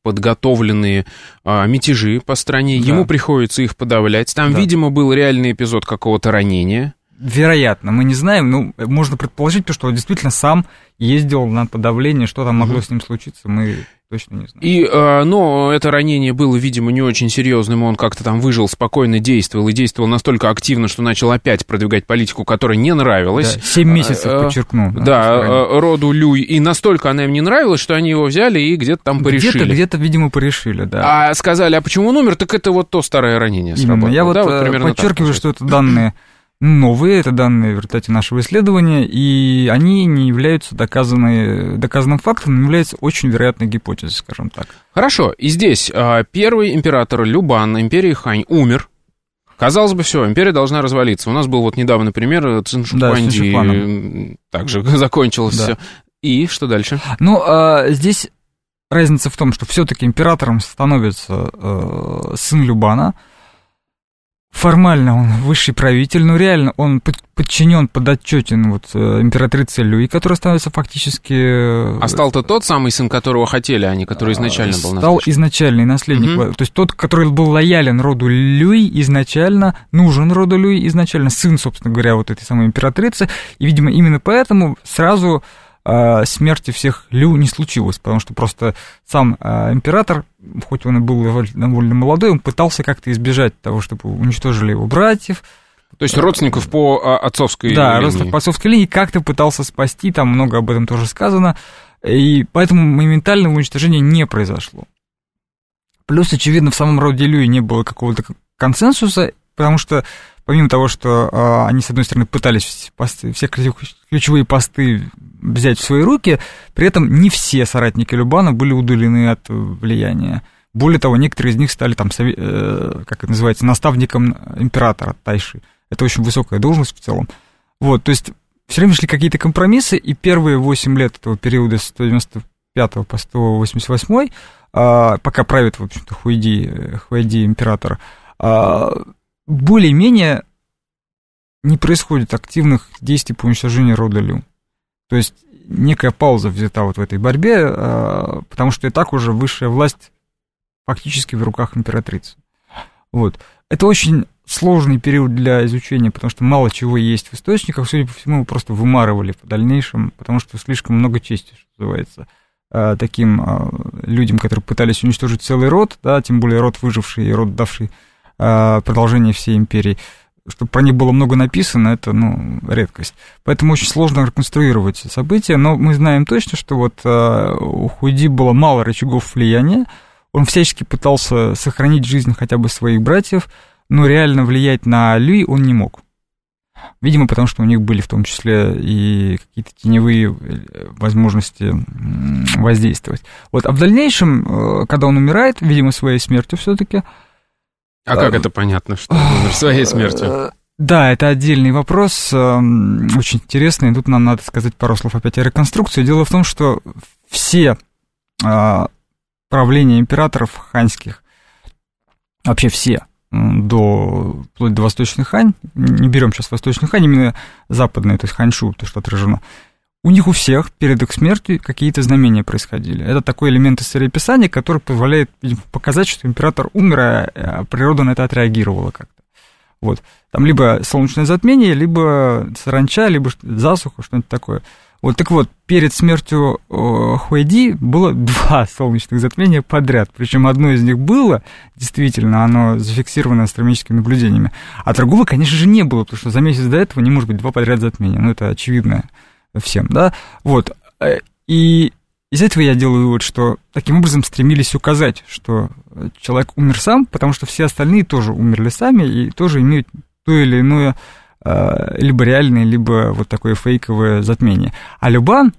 Speaker 1: подготовленные а, мятежи по стране, да. ему приходится их подавлять. Там, да. видимо, был реальный эпизод какого-то ранения.
Speaker 2: Вероятно, мы не знаем, ну, можно предположить, что он действительно сам ездил на подавление, что там могло угу. с ним случиться, мы точно не знаю.
Speaker 1: И, э, но это ранение было, видимо, не очень серьезным, он как-то там выжил, спокойно действовал, и действовал настолько активно, что начал опять продвигать политику, которая не нравилась. Да,
Speaker 2: семь месяцев, э, подчеркну.
Speaker 1: Да, да э, роду Люй, и настолько она им не нравилась, что они его взяли и где-то там порешили.
Speaker 2: Где-то, где-то, видимо, порешили, да.
Speaker 1: А сказали, а почему он умер, так это вот то старое ранение
Speaker 2: сработало. Я вот, да, вот подчеркиваю, что это данные новые, это данные в результате нашего исследования, и они не являются доказанной, доказанным фактом, но являются очень вероятной гипотезой, скажем так.
Speaker 1: Хорошо, и здесь а, первый император Любан империи Хань умер. Казалось бы, все, империя должна развалиться. У нас был вот недавно пример Циншухуанди, да, также закончилось да. все. И что дальше?
Speaker 2: Ну, а, здесь разница в том, что все-таки императором становится э, сын Любана, формально он высший правитель, но реально он подчинен, подотчетен вот э, императрице Люи, которая становится фактически...
Speaker 1: Э, а стал-то тот самый сын, которого хотели они, который изначально был
Speaker 2: назначен? Стал изначальный наследник, угу. то есть тот, который был лоялен роду Люи изначально, нужен роду Люи изначально, сын, собственно говоря, вот этой самой императрицы, и, видимо, именно поэтому сразу а, смерти всех Лю не случилось, потому что просто сам а, император, хоть он и был довольно молодой, он пытался как-то избежать того, чтобы уничтожили его братьев.
Speaker 1: То есть родственников по а, отцовской
Speaker 2: да, линии. Да, родственников по отцовской линии как-то пытался спасти, там много об этом тоже сказано, и поэтому моментального уничтожения не произошло. Плюс, очевидно, в самом роде Люи не было какого-то консенсуса, потому что помимо того, что э, они, с одной стороны, пытались посты, все ключевые посты взять в свои руки, при этом не все соратники Любана были удалены от влияния. Более того, некоторые из них стали там, э, как это называется, наставником императора Тайши. Это очень высокая должность в целом. Вот, то есть все время шли какие-то компромиссы, и первые 8 лет этого периода с 195 по 188, а, пока правит, в общем-то, Хуэди, Хуэди император, а, более-менее не происходит активных действий по уничтожению рода Лю. То есть некая пауза взята вот в этой борьбе, а, потому что и так уже высшая власть фактически в руках императрицы. Вот. Это очень сложный период для изучения, потому что мало чего есть в источниках, судя по всему, его просто вымарывали в дальнейшем, потому что слишком много чести, что называется, а, таким а, людям, которые пытались уничтожить целый род, да, тем более род выживший и род давший Э, продолжение всей империи. Чтобы про них было много написано, это, ну, редкость. Поэтому очень сложно реконструировать события, но мы знаем точно, что вот э, у Худи было мало рычагов влияния, он всячески пытался сохранить жизнь хотя бы своих братьев, но реально влиять на Ли он не мог. Видимо, потому что у них были в том числе и какие-то теневые э, возможности воздействовать. Вот, а в дальнейшем, когда он умирает, видимо, своей смертью все-таки,
Speaker 1: а как это понятно, что умер своей смертью?
Speaker 2: Да, это отдельный вопрос, эм, очень интересный. Тут нам надо сказать пару слов опять о реконструкции. Дело в том, что все а, правления императоров ханьских, вообще все, до, вплоть до Восточной Хань, не берем сейчас Восточную Хань, именно западная, то есть Ханьшу, то, что отражено, у них у всех перед их смертью какие-то знамения происходили. Это такой элемент историописания, который позволяет показать, что император умер, а природа на это отреагировала как-то. Вот. Там либо солнечное затмение, либо саранча, либо засуха, что-нибудь такое. Вот так вот, перед смертью Хуэди было два солнечных затмения подряд. Причем одно из них было, действительно, оно зафиксировано астрономическими наблюдениями. А другого, конечно же, не было, потому что за месяц до этого не может быть два подряд затмения. Ну, это очевидно всем, да, вот, э, и из этого я делаю вывод, что таким образом стремились указать, что человек умер сам, потому что все остальные тоже умерли сами и тоже имеют то или иное э, либо реальное, либо вот такое фейковое затмение. А Любан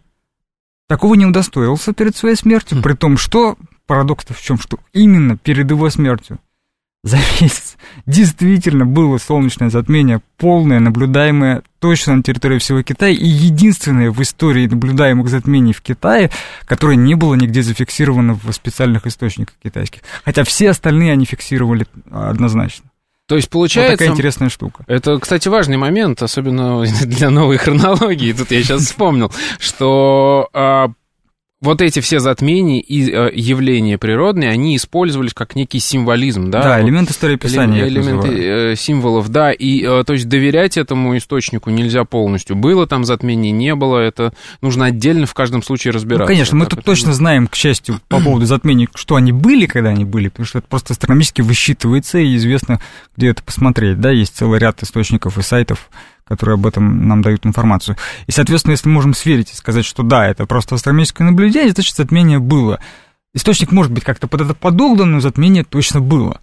Speaker 2: такого не удостоился перед своей смертью, хм. при том, что парадокс в чем, что именно перед его смертью за месяц действительно было солнечное затмение, полное, наблюдаемое точно на территории всего Китая, и единственное в истории наблюдаемых затмений в Китае, которое не было нигде зафиксировано в специальных источниках китайских. Хотя все остальные они фиксировали однозначно.
Speaker 1: То есть получается... Вот
Speaker 2: такая интересная штука.
Speaker 1: Это, кстати, важный момент, особенно для новой хронологии. Тут я сейчас вспомнил, что а, вот эти все затмения и э, явления природные, они использовались как некий символизм, да?
Speaker 2: Да, элемент истории писания.
Speaker 1: Элементы э, символов, да, и э, то есть доверять этому источнику нельзя полностью. Было там затмение, не было, это нужно отдельно в каждом случае разбираться. Ну,
Speaker 2: конечно, мы тут точно знаем, к счастью, по поводу затмений, что они были, когда они были, потому что это просто астрономически высчитывается, и известно, где это посмотреть, да, есть целый ряд источников и сайтов, которые об этом нам дают информацию. И, соответственно, если мы можем сверить и сказать, что да, это просто астрономическое наблюдение, значит, затмение было. Источник может быть как-то под это подогнан, но затмение точно было.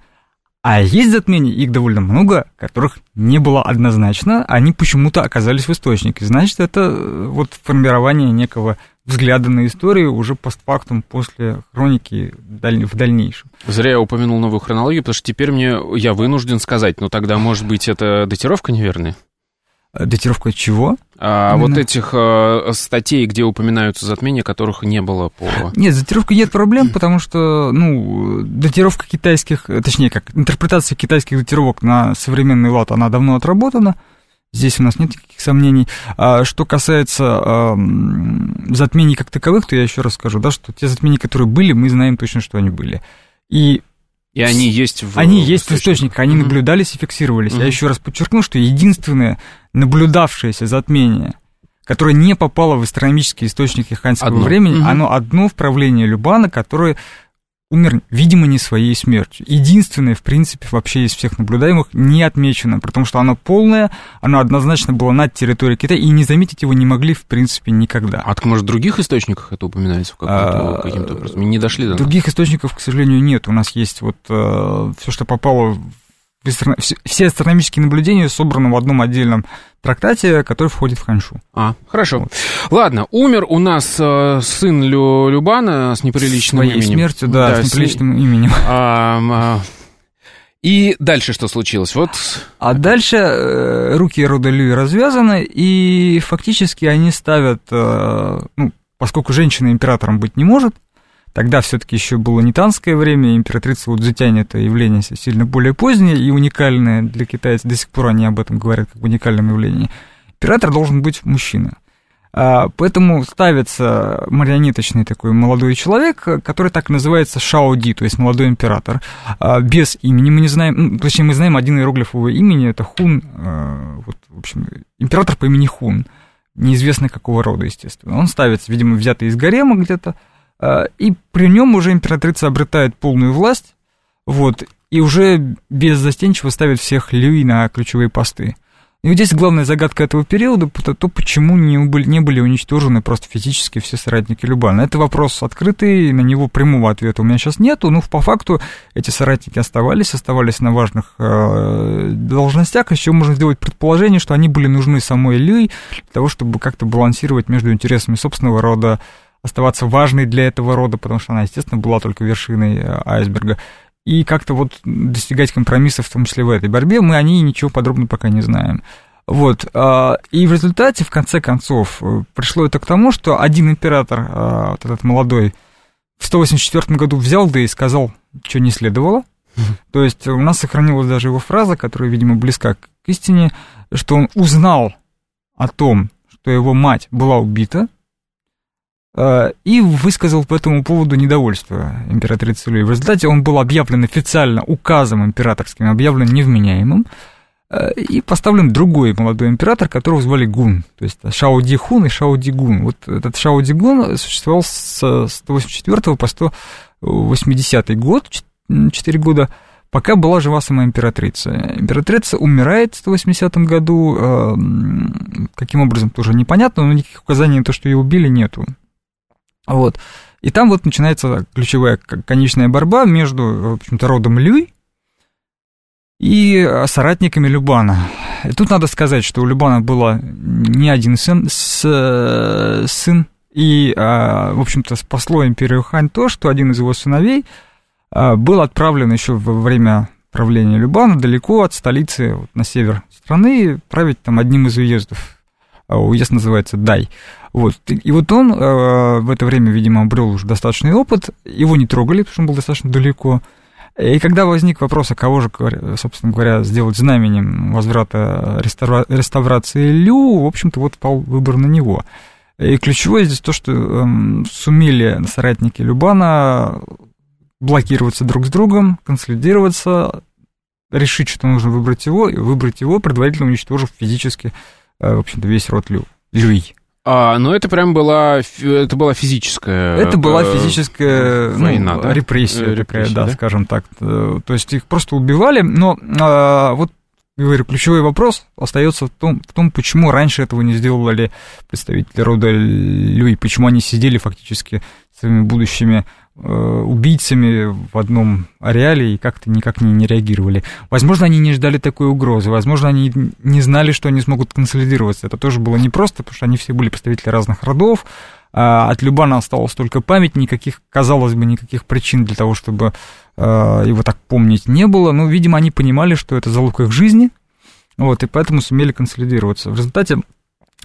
Speaker 2: А есть затмения, их довольно много, которых не было однозначно, они почему-то оказались в источнике. Значит, это э, вот формирование некого взгляда на историю уже постфактум после хроники в дальнейшем.
Speaker 1: Зря я упомянул новую хронологию, потому что теперь мне я вынужден сказать, ну тогда, может быть, это датировка неверная?
Speaker 2: Датировка чего?
Speaker 1: А, вот этих а, статей, где упоминаются затмения, которых не было по...
Speaker 2: Нет, датировка нет проблем, потому что, ну, датировка китайских, точнее, как интерпретация китайских датировок на современный лад, она давно отработана. Здесь у нас нет никаких сомнений. А что касается а, затмений как таковых, то я еще раз скажу, да, что те затмения, которые были, мы знаем точно, что они были. И
Speaker 1: и они есть в
Speaker 2: Они есть в источниках, они mm-hmm. наблюдались и фиксировались. Mm-hmm. Я еще раз подчеркну, что единственное наблюдавшееся затмение, которое не попало в астрономические источники ханьского одно. времени, mm-hmm. оно одно в правлении Любана, которое умер, видимо, не своей смертью. Единственное, в принципе, вообще из всех наблюдаемых не отмечено, потому что оно полное, оно однозначно было над территорией Китая, и не заметить его не могли, в принципе, никогда.
Speaker 1: А так, может, в других источниках это упоминается в а, каким-то образом? Не дошли до
Speaker 2: Других источников, к сожалению, нет. У нас есть вот э, все, что попало все астрономические наблюдения собраны в одном отдельном трактате, который входит в Ханшу.
Speaker 1: А, хорошо. Вот. Ладно, умер у нас э, сын Лю, Любана с неприличным
Speaker 2: Своей
Speaker 1: именем.
Speaker 2: смертью, да, да с неприличным с... именем.
Speaker 1: А, а, и дальше что случилось? Вот.
Speaker 2: А дальше э, руки рода Лю развязаны, и фактически они ставят, э, ну, поскольку женщина императором быть не может, Тогда все-таки еще было не танское время, императрица затянет это явление сильно более позднее и уникальное для китайцев. До сих пор они об этом говорят как уникальном явлении. Император должен быть мужчина. А, поэтому ставится марионеточный такой молодой человек, который так называется Шаоди, то есть молодой император, а, без имени. Мы не знаем, ну, точнее, мы знаем один иероглиф его имени, это Хун, а, вот, в общем, император по имени Хун, неизвестно какого рода, естественно. Он ставится, видимо, взятый из гарема где-то, и при нем уже императрица обретает полную власть, вот, и уже без застенчиво ставит всех Люи на ключевые посты. И вот здесь главная загадка этого периода, то, почему не были, не были уничтожены просто физически все соратники Любана. Это вопрос открытый, на него прямого ответа у меня сейчас нету, но по факту эти соратники оставались, оставались на важных э, должностях, еще можно сделать предположение, что они были нужны самой Люи для того, чтобы как-то балансировать между интересами собственного рода, оставаться важной для этого рода, потому что она, естественно, была только вершиной э, айсберга. И как-то вот достигать компромиссов, в том числе в этой борьбе, мы о ней ничего подробно пока не знаем. Вот, а, и в результате, в конце концов, э, пришло это к тому, что один император, вот этот молодой, в 184 году взял, да и сказал, что не следовало. То есть у нас сохранилась даже его фраза, которая, видимо, близка к истине, что он узнал о том, что его мать была убита, Э, и высказал по этому поводу недовольство императрицы Луи. В результате он был объявлен официально указом императорским, объявлен невменяемым, э, и поставлен другой молодой император, которого звали Гун, то есть Шао Ди Хун и Шао Ди Гун. Вот этот Шао Ди Гун существовал с 184 по 180 год, 4 года, пока была жива сама императрица. Императрица умирает в 180 году, э, каким образом, тоже непонятно, но никаких указаний на то, что ее убили, нету. Вот. И там вот начинается ключевая конечная борьба между, в общем-то, родом Люй и соратниками Любана. И тут надо сказать, что у Любана было не один сын, с, сын и, а, в общем-то, спасло империю Хань то, что один из его сыновей а, был отправлен еще во время правления Любана далеко от столицы, вот, на север страны, править там одним из уездов. А, уезд называется Дай. Вот. И вот он э, в это время, видимо, обрел уже достаточный опыт, его не трогали, потому что он был достаточно далеко. И когда возник вопрос, а кого же, собственно говоря, сделать знаменем возврата реставра... реставрации Лю, в общем-то, вот пал выбор на него. И ключевое здесь то, что эм, сумели соратники Любана блокироваться друг с другом, консолидироваться, решить, что нужно выбрать его, и выбрать его, предварительно уничтожив физически, э, в общем-то, весь род Лю. Люй.
Speaker 1: А, но это прям была, это была физическая...
Speaker 2: Это была э, физическая ну, война, ну, да? репрессия,
Speaker 1: репрессия
Speaker 2: такая, да, да, скажем так. Э, то есть их просто убивали, но а, вот говорю, ключевой вопрос остается в том, в том, почему раньше этого не сделали представители рода Люй, почему они сидели фактически своими будущими Э, убийцами в одном ареале и как-то никак не, не реагировали. Возможно, они не ждали такой угрозы, возможно, они не знали, что они смогут консолидироваться. Это тоже было непросто, потому что они все были представители разных родов, а от Любана осталась только память, никаких, казалось бы, никаких причин для того, чтобы э, его так помнить не было. Но, видимо, они понимали, что это залог их жизни, вот, и поэтому сумели консолидироваться. В результате,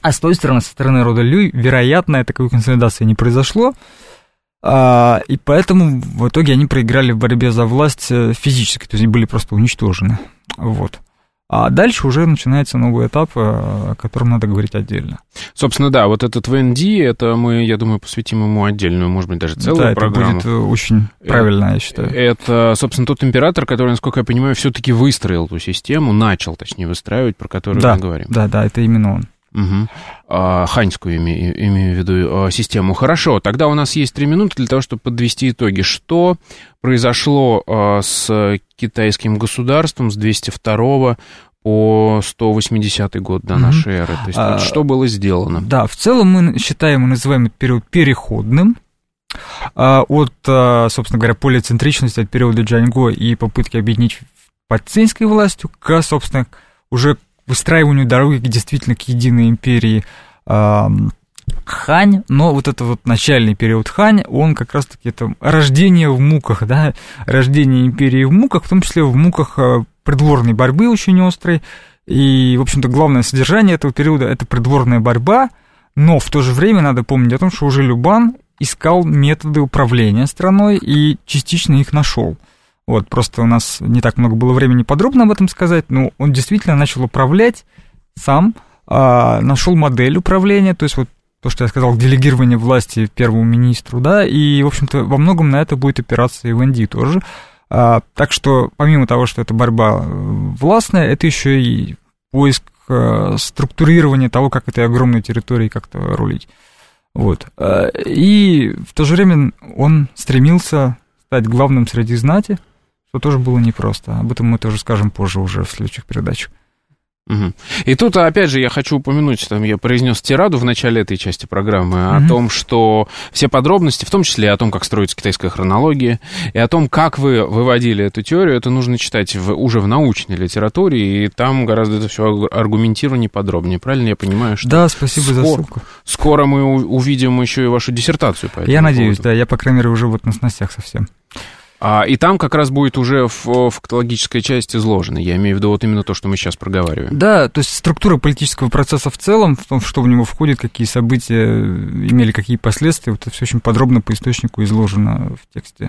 Speaker 2: а с той стороны, со стороны рода Люй, вероятно, такой консолидации не произошло, а, и поэтому в итоге они проиграли в борьбе за власть э, физически, то есть они были просто уничтожены. Вот. А дальше уже начинается новый этап, э, о котором надо говорить отдельно.
Speaker 1: Собственно, да, вот этот ВНД, это мы, я думаю, посвятим ему отдельную, может быть, даже целую
Speaker 2: да,
Speaker 1: программу.
Speaker 2: это будет очень правильно, я считаю.
Speaker 1: Это, собственно, тот император, который, насколько я понимаю, все-таки выстроил ту систему, начал, точнее, выстраивать, про которую
Speaker 2: да,
Speaker 1: мы говорим.
Speaker 2: Да, да, это именно он.
Speaker 1: Угу. А, ханьскую имею, имею в виду а, систему. Хорошо, тогда у нас есть три минуты для того, чтобы подвести итоги. Что произошло а, с китайским государством с 202 по 180 год до нашей эры? То есть, а, вот что было сделано?
Speaker 2: Да, в целом мы считаем и называем этот период переходным. От, собственно говоря, полицентричности от периода Джаньго и попытки объединить под цинской властью к, собственно, уже выстраиванию дороги действительно к единой империи Хань, но вот этот вот начальный период Хань, он как раз-таки это рождение в муках, да, рождение империи в муках, в том числе в муках а, придворной борьбы очень острой, и, в общем-то, главное содержание этого периода – это придворная борьба, но в то же время надо помнить о том, что уже Любан искал методы управления страной и частично их нашел. Вот, просто у нас не так много было времени подробно об этом сказать, но он действительно начал управлять сам, а, нашел модель управления, то есть вот то, что я сказал, делегирование власти первому министру, да, и, в общем-то, во многом на это будет опираться и ВНД тоже. А, так что, помимо того, что это борьба э, властная, это еще и поиск а, структурирования того, как этой огромной территории как-то рулить. Вот. А, и в то же время он стремился стать главным среди знати, что тоже было непросто. Об этом мы тоже скажем позже уже в следующих передачах.
Speaker 1: Угу. И тут, опять же, я хочу упомянуть, там, я произнес тираду в начале этой части программы угу. о том, что все подробности, в том числе о том, как строится китайская хронология, и о том, как вы выводили эту теорию, это нужно читать в, уже в научной литературе, и там гораздо это все аргументированнее, подробнее. Правильно я понимаю? Что
Speaker 2: да, спасибо скоро, за ссылку.
Speaker 1: Скоро мы увидим еще и вашу диссертацию по этому
Speaker 2: Я надеюсь, поводу. да, я, по крайней мере, уже вот на сностях совсем.
Speaker 1: А, и там как раз будет уже в фактологической части изложено. Я имею в виду вот именно то, что мы сейчас проговариваем.
Speaker 2: Да, то есть структура политического процесса в целом, в том, что в него входит, какие события имели какие последствия, вот это все очень подробно по источнику изложено в тексте.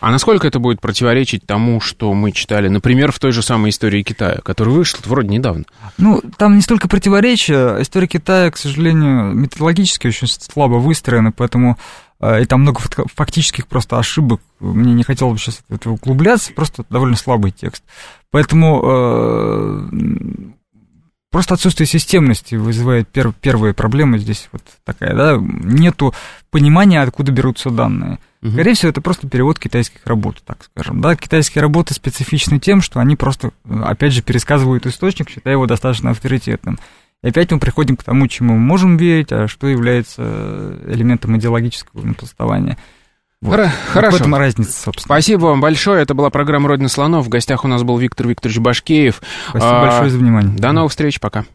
Speaker 1: А насколько это будет противоречить тому, что мы читали, например, в той же самой истории Китая, которая вышла вроде недавно?
Speaker 2: Ну, там не столько противоречия. История Китая, к сожалению, методологически очень слабо выстроена, поэтому Э, и там много фактических просто ошибок. Мне не хотелось бы сейчас в это углубляться, просто довольно слабый текст. Поэтому э, просто отсутствие системности вызывает пер, первые проблемы здесь вот такая, да, нету понимания, откуда берутся данные. Угу. Скорее всего, это просто перевод китайских работ, так скажем. Да, китайские работы специфичны тем, что они просто, опять же, пересказывают источник, считая его достаточно авторитетным. И опять мы приходим к тому, чему мы можем верить, а что является элементом идеологического толстования.
Speaker 1: Вот. Хорошо.
Speaker 2: в этом разница, собственно.
Speaker 1: Спасибо вам большое. Это была программа «Родина слонов». В гостях у нас был Виктор Викторович Башкеев.
Speaker 2: Спасибо а, большое за внимание.
Speaker 1: До новых встреч. Пока.